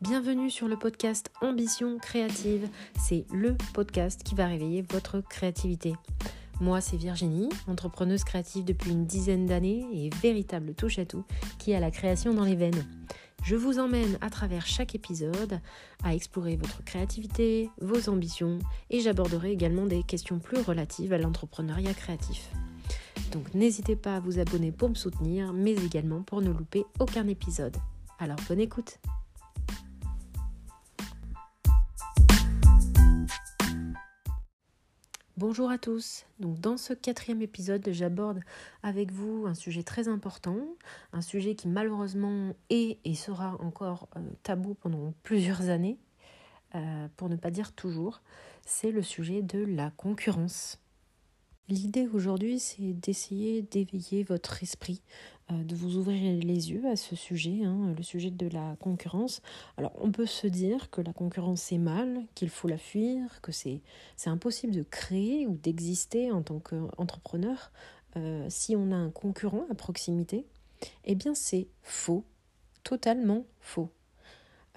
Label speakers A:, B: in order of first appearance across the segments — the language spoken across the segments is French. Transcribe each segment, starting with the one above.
A: Bienvenue sur le podcast Ambition créative. C'est le podcast qui va réveiller votre créativité. Moi, c'est Virginie, entrepreneuse créative depuis une dizaine d'années et véritable touche à tout qui a la création dans les veines. Je vous emmène à travers chaque épisode à explorer votre créativité, vos ambitions et j'aborderai également des questions plus relatives à l'entrepreneuriat créatif. Donc n'hésitez pas à vous abonner pour me soutenir, mais également pour ne louper aucun épisode. Alors bonne écoute Bonjour à tous. Donc dans ce quatrième épisode, j'aborde avec vous un sujet très important, un sujet qui malheureusement est et sera encore euh, tabou pendant plusieurs années, euh, pour ne pas dire toujours. C'est le sujet de la concurrence. L'idée aujourd'hui, c'est d'essayer d'éveiller votre esprit, euh, de vous ouvrir les yeux à ce sujet, hein, le sujet de la concurrence. Alors, on peut se dire que la concurrence c'est mal, qu'il faut la fuir, que c'est impossible de créer ou d'exister en tant qu'entrepreneur euh, si on a un concurrent à proximité. Eh bien, c'est faux, totalement faux.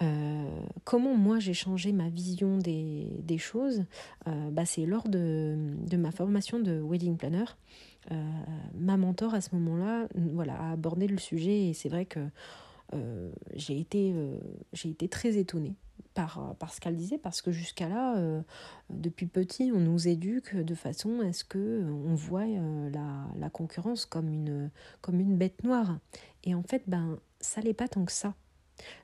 A: Euh, comment moi j'ai changé ma vision des, choses euh, bah, C'est lors de, ma formation de wedding planner. Euh, ma mentor à ce moment-là voilà, a abordé le sujet et c'est vrai que j'ai été, très étonnée par, ce qu'elle disait parce que jusqu'à là, depuis petit, on nous éduque de façon à ce que on voit la, concurrence comme une, comme une bête noire. Et en fait, ben, ça n'est pas tant que ça.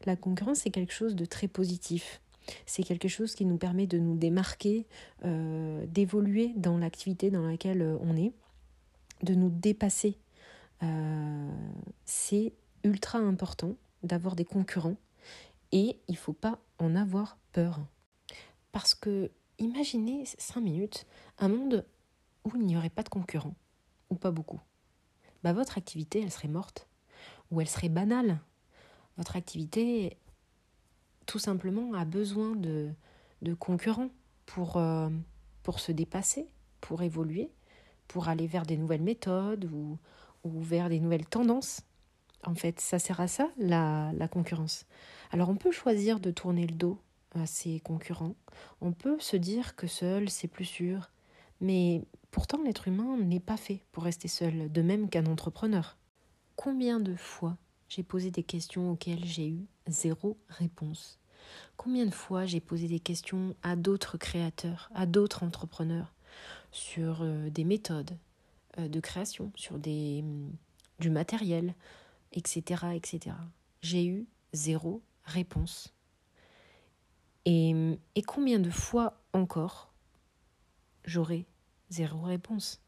A: La concurrence, c'est quelque chose de très positif. C'est quelque chose qui nous permet de nous démarquer, euh, d'évoluer dans l'activité dans laquelle euh, on est, de nous dépasser. Euh, c'est ultra important d'avoir des concurrents et il ne faut pas en avoir peur. Parce que imaginez cinq minutes un monde où il n'y aurait pas de concurrents, ou pas beaucoup. Bah, votre activité, elle serait morte, ou elle serait banale, votre activité, tout simplement, a besoin de, de concurrents pour, euh, pour se dépasser, pour évoluer, pour aller vers des nouvelles méthodes ou, ou vers des nouvelles tendances. En fait, ça sert à ça, la, la concurrence. Alors on peut choisir de tourner le dos à ses concurrents. On peut se dire que seul, c'est plus sûr. Mais pourtant, l'être humain n'est pas fait pour rester seul, de même qu'un entrepreneur. Combien de fois j'ai posé des questions auxquelles j'ai eu zéro réponse. Combien de fois j'ai posé des questions à d'autres créateurs, à d'autres entrepreneurs sur euh, des méthodes euh, de création, sur des, mm, du matériel, etc. etc. J'ai eu zéro réponse. Et, mm, et combien de fois encore j'aurai zéro réponse?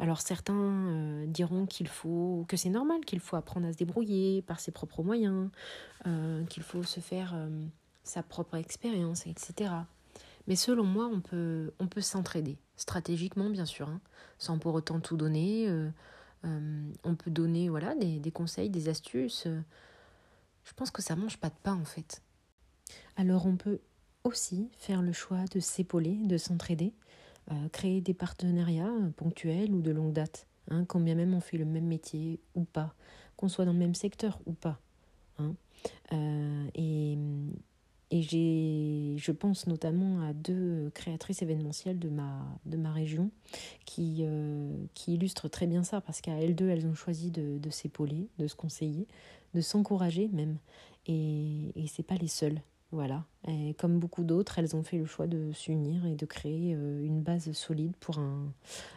A: Alors certains euh, diront qu'il faut que c'est normal, qu'il faut apprendre à se débrouiller par ses propres moyens, euh, qu'il faut se faire euh, sa propre expérience, etc. Mais selon moi, on peut, on peut s'entraider, stratégiquement bien sûr, hein, sans pour autant tout donner. on peut donner voilà des, des conseils, des astuces. Je pense que ça mange pas de pain en fait. Alors on peut aussi faire le choix de s'épauler, de s'entraider créer des partenariats ponctuels ou de longue date, hein, quand bien même on fait le même métier ou pas, qu'on soit dans le même secteur ou pas. Hein. Euh, et et je pense notamment à deux créatrices événementielles de ma, de ma région qui, euh, qui illustrent très bien ça, parce qu'à elles deux, elles ont choisi de, de s'épauler, de se conseiller, de s'encourager même. Et, et ce pas les seules. Voilà. Et comme beaucoup d'autres, elles ont fait le choix de s'unir et de créer euh, une base solide pour un,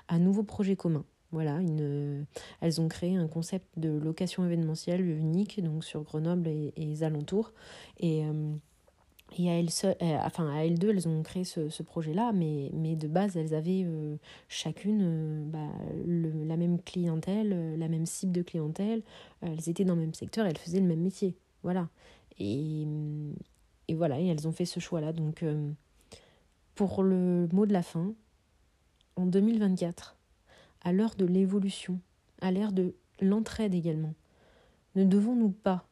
A: un nouveau projet commun. Voilà, une, elles ont créé un concept de location événementielle unique donc sur Grenoble et, les alentours. Et, euh, et à elles, euh, enfin à elles deux, elles ont créé ce, ce projet-là, mais, mais de base, elles avaient chacune bah, la même clientèle, la même cible de clientèle. elles étaient dans le même secteur, elles faisaient le même métier. Voilà. Et, et voilà, elles ont fait ce choix-là. Donc, euh, pour le mot de la fin, en 2024, à l'heure de l'évolution, à l'ère de l'entraide également, ne devons-nous pas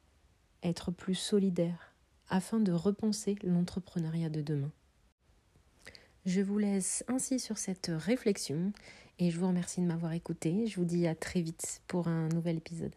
A: être plus solidaires afin de repenser l'entrepreneuriat de demain? Je vous laisse ainsi sur cette réflexion et je vous remercie de m'avoir écouté. Je vous dis à très vite pour un nouvel épisode.